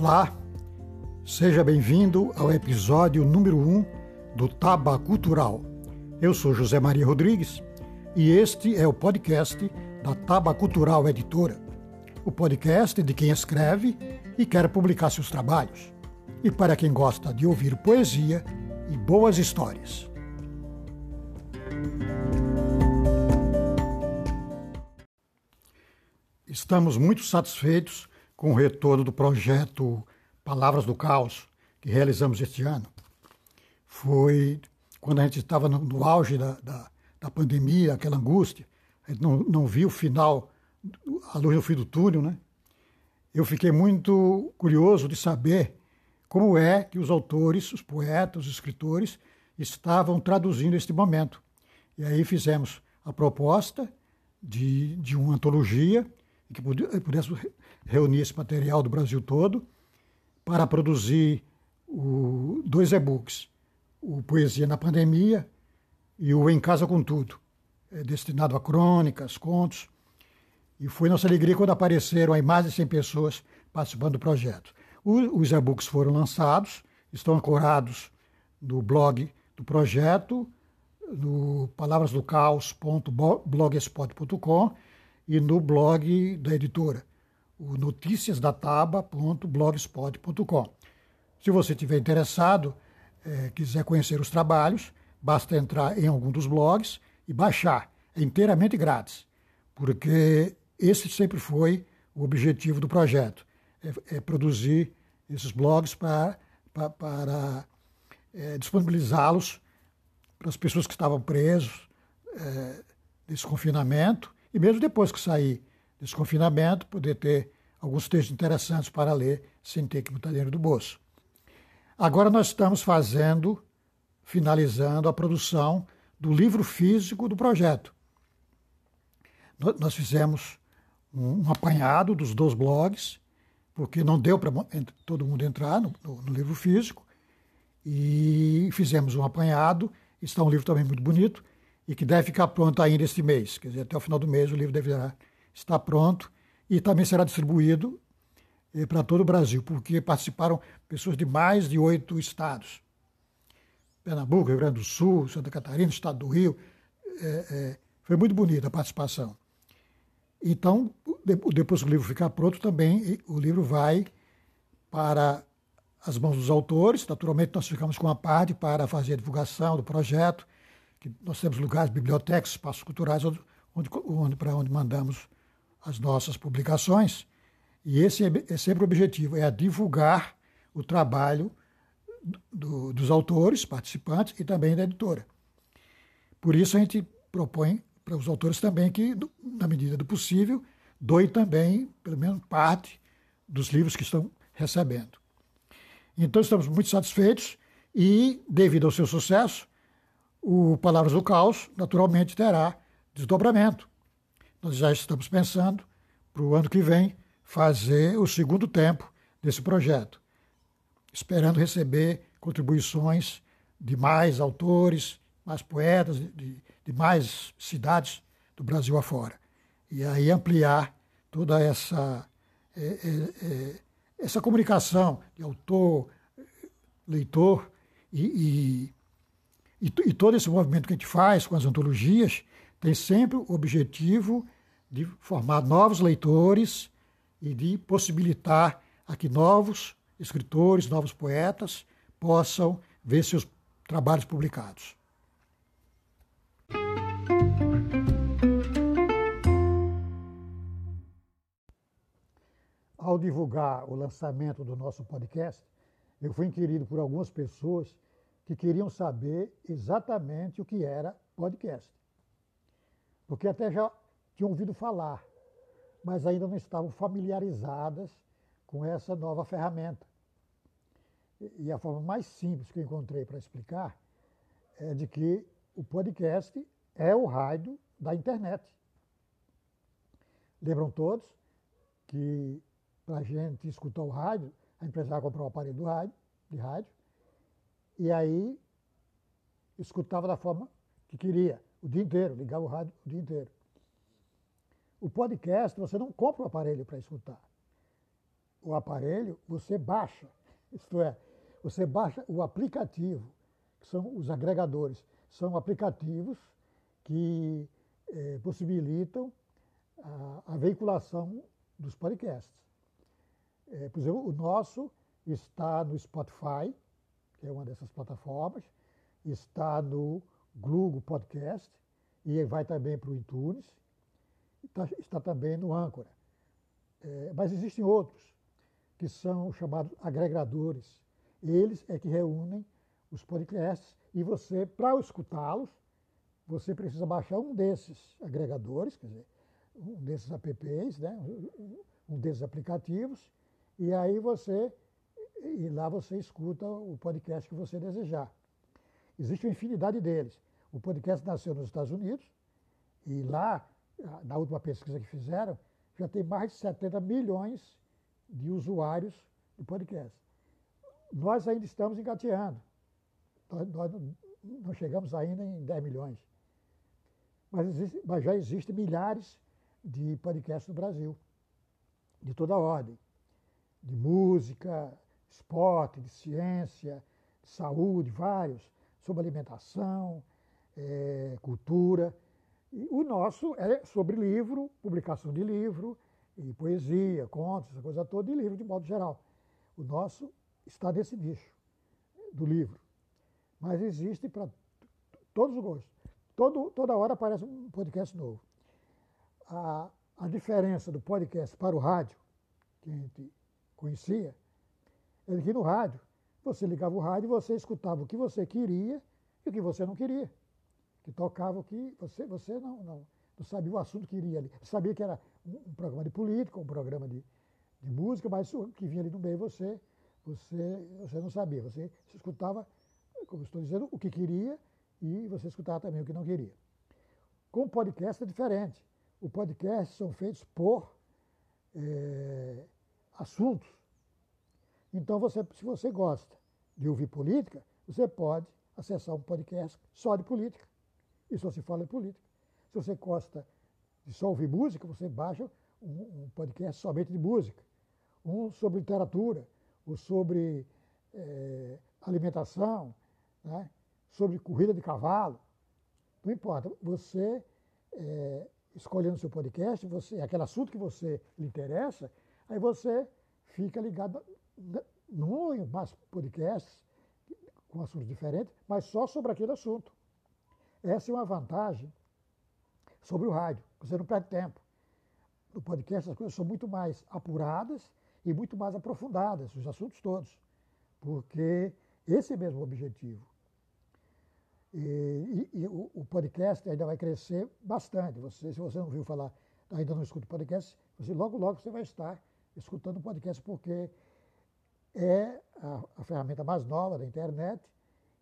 Olá, seja bem-vindo ao episódio número 1 do Taba Cultural. Eu sou José Maria Rodrigues e este é o podcast da Taba Cultural Editora, o podcast de quem escreve e quer publicar seus trabalhos, e para quem gosta de ouvir poesia e boas histórias. Estamos muito satisfeitos com o retorno do projeto Palavras do Caos, que realizamos este ano. Foi quando a gente estava no, no auge da, da, da, pandemia, aquela angústia, a gente não, não viu o final, a luz no fim do túnel, né? Eu fiquei muito curioso de saber como é que os autores, os poetas, os escritores estavam traduzindo este momento. E aí fizemos a proposta de, de uma antologia que pudesse reunir esse material do Brasil todo para produzir o, dois e-books, o Poesia na Pandemia e o Em Casa com Tudo, é destinado a crônicas, contos. E foi nossa alegria quando apareceram aí mais de 100 pessoas participando do projeto. O, os e-books foram lançados, estão ancorados no blog do projeto, no palavrasdocaos.blogspot.com e no blog da editora, o noticiasdataba.blogspot.com. Se você estiver interessado, é, quiser conhecer os trabalhos, basta entrar em algum dos blogs e baixar. É inteiramente grátis, porque esse sempre foi o objetivo do projeto, é, é produzir esses blogs para, para, para é, disponibilizá-los para as pessoas que estavam presos é, confinamento e mesmo depois que sair desse confinamento, poder ter alguns textos interessantes para ler sem ter que botar dinheiro do bolso. Agora nós estamos fazendo, finalizando a produção do livro físico do projeto. Nós fizemos um apanhado dos dois blogs, porque não deu para todo mundo entrar no, no, no, livro físico, e fizemos um apanhado. Está um livro também muito bonito, e que deve ficar pronto ainda este mês. Quer dizer, até o final do mês o livro deverá estar pronto e também será distribuído eh, para todo o Brasil, porque participaram pessoas de mais de oito estados. Pernambuco, Rio Grande do Sul, Santa Catarina, Estado do Rio. É, é, foi muito bonita a participação. Então, depois que o livro ficar pronto, também o livro vai para as mãos dos autores. Naturalmente, nós ficamos com a parte para fazer a divulgação do projeto que nós temos lugares, bibliotecas, espaços culturais, onde, onde, para onde mandamos as nossas publicações. E esse é, é sempre o objetivo, é divulgar o trabalho do, dos autores, participantes e também da editora. Por isso a gente propõe para os autores também que, na medida do possível, doem também, pelo menos, parte dos livros que estão recebendo. Então estamos muito satisfeitos e, devido ao seu sucesso, o Palavras do Caos, naturalmente, terá desdobramento. Nós já estamos pensando, para o ano que vem, fazer o segundo tempo desse projeto, esperando receber contribuições de mais autores, mais poetas, de, de mais cidades do Brasil afora. E aí ampliar toda essa, é, é, é, essa comunicação de autor, leitor e, e e, e todo esse movimento que a gente faz com as antologias tem sempre o objetivo de formar novos leitores e de possibilitar a que novos escritores, novos poetas possam ver seus trabalhos publicados. Ao divulgar o lançamento do nosso podcast, eu fui inquirido por algumas pessoas que queriam saber exatamente o que era podcast. Porque até já tinham ouvido falar, mas ainda não estavam familiarizadas com essa nova ferramenta. E a forma mais simples que eu encontrei para explicar é de que o podcast é o rádio da internet. Lembram todos que para a gente escutar o rádio, a empresa vai comprar um aparelho do rádio, de rádio, e aí escutava da forma que queria, o dia inteiro, ligava o rádio o dia inteiro. O podcast, você não compra o aparelho para escutar. o aparelho, você baixa, isto é, você baixa o aplicativo, que são os agregadores, são aplicativos que eh, possibilitam a, a, veiculação dos podcasts. É, por exemplo, o nosso está no Spotify, que é uma dessas plataformas, está no Google Podcast e vai também para o iTunes, está, está também no Anchor. É, mas existem outros que são chamados agregadores. Eles é que reúnem os podcasts e você, para escutá-los, você precisa baixar um desses agregadores, quer dizer, um desses apps, né? um desses aplicativos, e aí você, e lá você escuta o podcast que você desejar. Existe uma infinidade deles. O podcast nasceu nos Estados Unidos, e lá, na última pesquisa que fizeram, já tem mais de 70 milhões de usuários do podcast. Nós ainda estamos engateando. Nós, não chegamos ainda em 10 milhões. Mas, existe, mas já existem milhares de podcasts no Brasil, de toda ordem. De música, esporte, de ciência, de saúde, vários, sobre alimentação, é, cultura. E o nosso é sobre livro, publicação de livro, e poesia, contos, essa coisa toda, e livro de modo geral. O nosso está nesse nicho do livro. Mas existe para todos os gostos. Todo, toda hora aparece um podcast novo. A, a diferença do podcast para o rádio, que a gente conhecia, é que no rádio, você ligava o rádio e você escutava o que você queria e o que você não queria que tocava o que você, você não, não, não sabia o assunto que iria ali. Sabia que era um, um programa de política, um programa de, de música, mas o que vinha ali no meio você, você, você não sabia. Você escutava, como estou dizendo, o que queria e você escutava também o que não queria. Com o podcast é diferente. O podcast são feitos por é, assuntos. Então, você, se você gosta de ouvir política, você pode acessar um podcast só de política e só se fala de política. Se você gosta de só ouvir música, você baixa um, um podcast somente de música. Um sobre literatura, ou sobre é, alimentação, né? sobre corrida de cavalo. Não importa. Você, é, escolhendo seu podcast, você, aquele assunto que você lhe interessa, aí você fica ligado num ou mais podcasts com assuntos diferentes, mas só sobre aquele assunto. Essa é uma vantagem sobre o rádio, você não perde tempo. No podcast as coisas são muito mais apuradas e muito mais aprofundadas, os assuntos todos, porque esse é mesmo o objetivo. E, e, e o, o, podcast ainda vai crescer bastante. Você, se você não viu falar, ainda não escuta podcast, você logo, logo você vai estar escutando o podcast, porque é a, a ferramenta mais nova da internet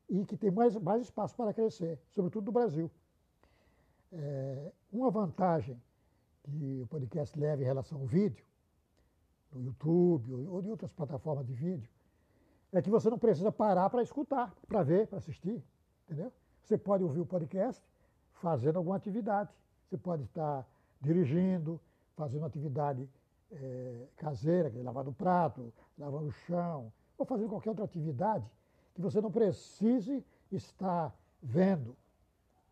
e que tem mais, mais espaço para crescer, sobretudo no Brasil. É, uma vantagem que o podcast leva em relação ao vídeo, no YouTube ou em outras plataformas de vídeo, é que você não precisa parar para escutar, para ver, para assistir, entendeu? Você pode ouvir o podcast fazendo alguma atividade. Você pode estar dirigindo, fazendo atividade é, caseira, lavando o prato, lavando o chão, ou fazendo qualquer outra atividade que você não precise estar vendo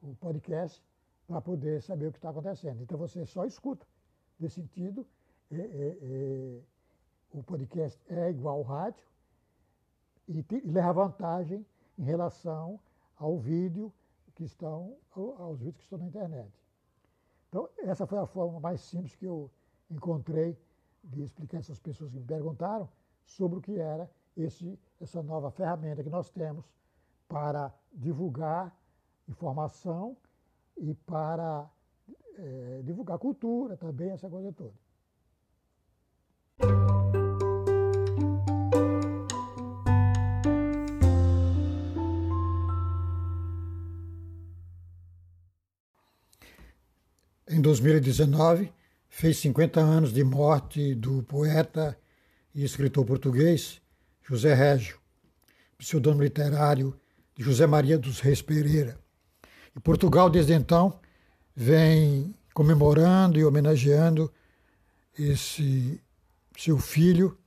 o podcast para poder saber o que está acontecendo. Então você só escuta. Nesse sentido, é, é, é, o podcast é igual ao rádio e, e leva vantagem em relação ao vídeo que estão, aos vídeos que estão na internet. Então, essa foi a forma mais simples que eu encontrei de explicar essas pessoas que me perguntaram sobre o que era esse, essa nova ferramenta que nós temos para divulgar informação e para é, divulgar cultura também, essa coisa toda. Em 2019, fez 50 anos de morte do poeta e escritor português José Régio, pseudônimo literário de José Maria dos Reis Pereira. E Portugal, desde então, vem comemorando e homenageando esse seu filho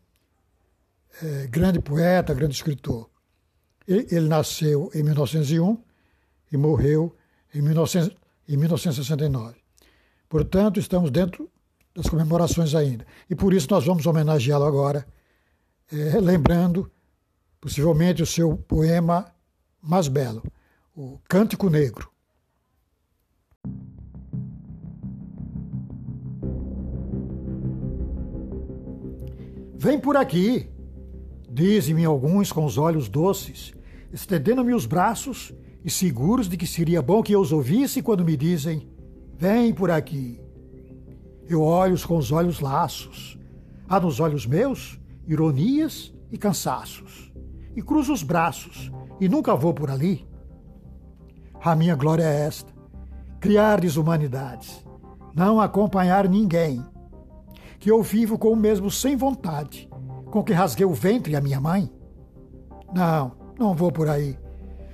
é, grande poeta, grande escritor. Ele, ele, nasceu em 1901 e morreu em, 1900, em 1969. Portanto, estamos dentro das comemorações ainda. E por isso nós vamos homenageá-lo agora, é, lembrando possivelmente o seu poema mais belo, o Cântico Negro. Vem por aqui, dizem-me alguns com os olhos doces, estendendo-me os braços e seguros de que seria bom que eu os ouvisse quando me dizem: Vem por aqui. Eu olho com os olhos laços. Há nos olhos meus ironias e cansaços. E cruzo os braços e nunca vou por ali. A minha glória é esta: criar desumanidades, não acompanhar ninguém. Que eu vivo com o mesmo sem vontade, com que rasguei o ventre a minha mãe. Não, não vou por aí.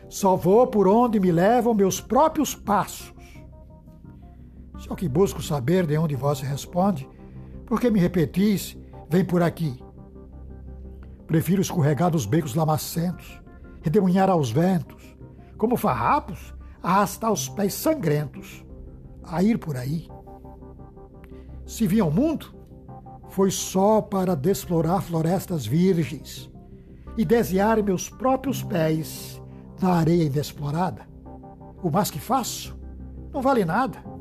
Só vou por onde me levam meus próprios passos. Só que busco saber de onde vós responde, porque me repetis, vem por aqui. Prefiro escorregar dos becos lamacentos, redemoinhar aos ventos, como farrapos, arrastar os pés sangrentos, a ir por aí. Se vim ao mundo, foi só para desplorar florestas virgens e desejar meus próprios pés na areia inexplorada. O mais que faço não vale nada.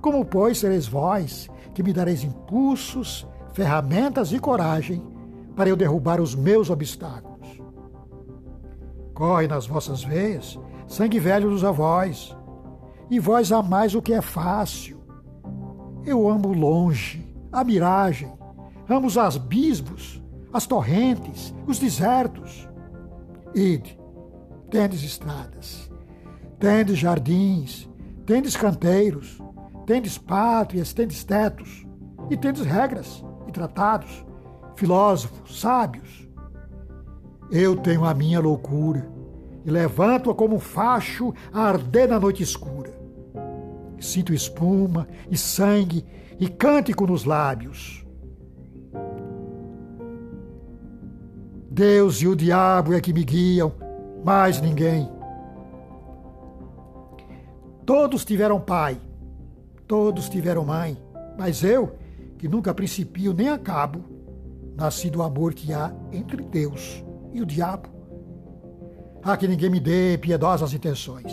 Como, pois, sereis vós que me dareis impulsos, ferramentas e coragem para eu derrubar os meus obstáculos? Corre nas vossas veias sangue velho dos avós, e vós amais o que é fácil. Eu amo longe, a miragem, amo os abismos, as torrentes, os desertos. Ide, tendes estradas, tendes jardins, tendes canteiros, tendes pátrias, tendes tetos, e tendes regras e tratados, filósofos, sábios. Eu tenho a minha loucura, e levanto-a como um facho a arder na noite escura. Sinto espuma e sangue e cântico nos lábios. Deus e o diabo é que me guiam, mais ninguém. Todos tiveram pai, Todos tiveram mãe, mas eu, que nunca principio nem acabo, nasci do amor que há entre Deus e o diabo. Há que ninguém me dê piedosas intenções.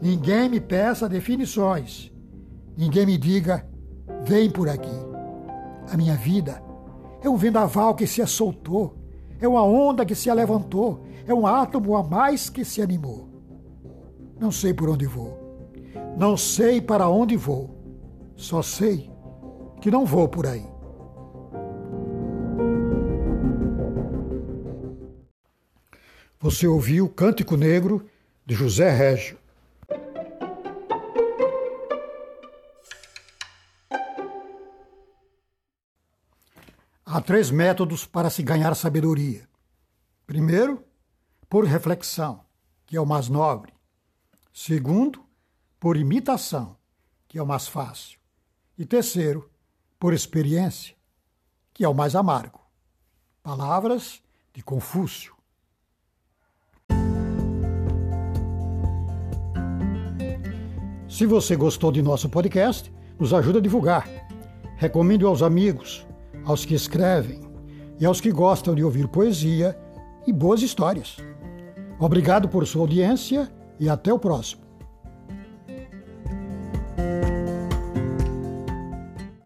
Ninguém me peça definições. Ninguém me diga, vem por aqui. A minha vida é um vendaval que se assoltou, é uma onda que se levantou, é um átomo a mais que se animou. Não sei por onde vou não sei para onde vou, só sei que não vou por aí. Você ouviu Cântico Negro de José Régio. Há três métodos para se ganhar sabedoria. Primeiro, por reflexão, que é o mais nobre. Segundo, por imitação, que é o mais fácil. E terceiro, por experiência, que é o mais amargo. Palavras de Confúcio. Se você gostou de nosso podcast, nos ajuda a divulgar. Recomende aos amigos, aos que escrevem e aos que gostam de ouvir poesia e boas histórias. Obrigado por sua audiência e até o próximo.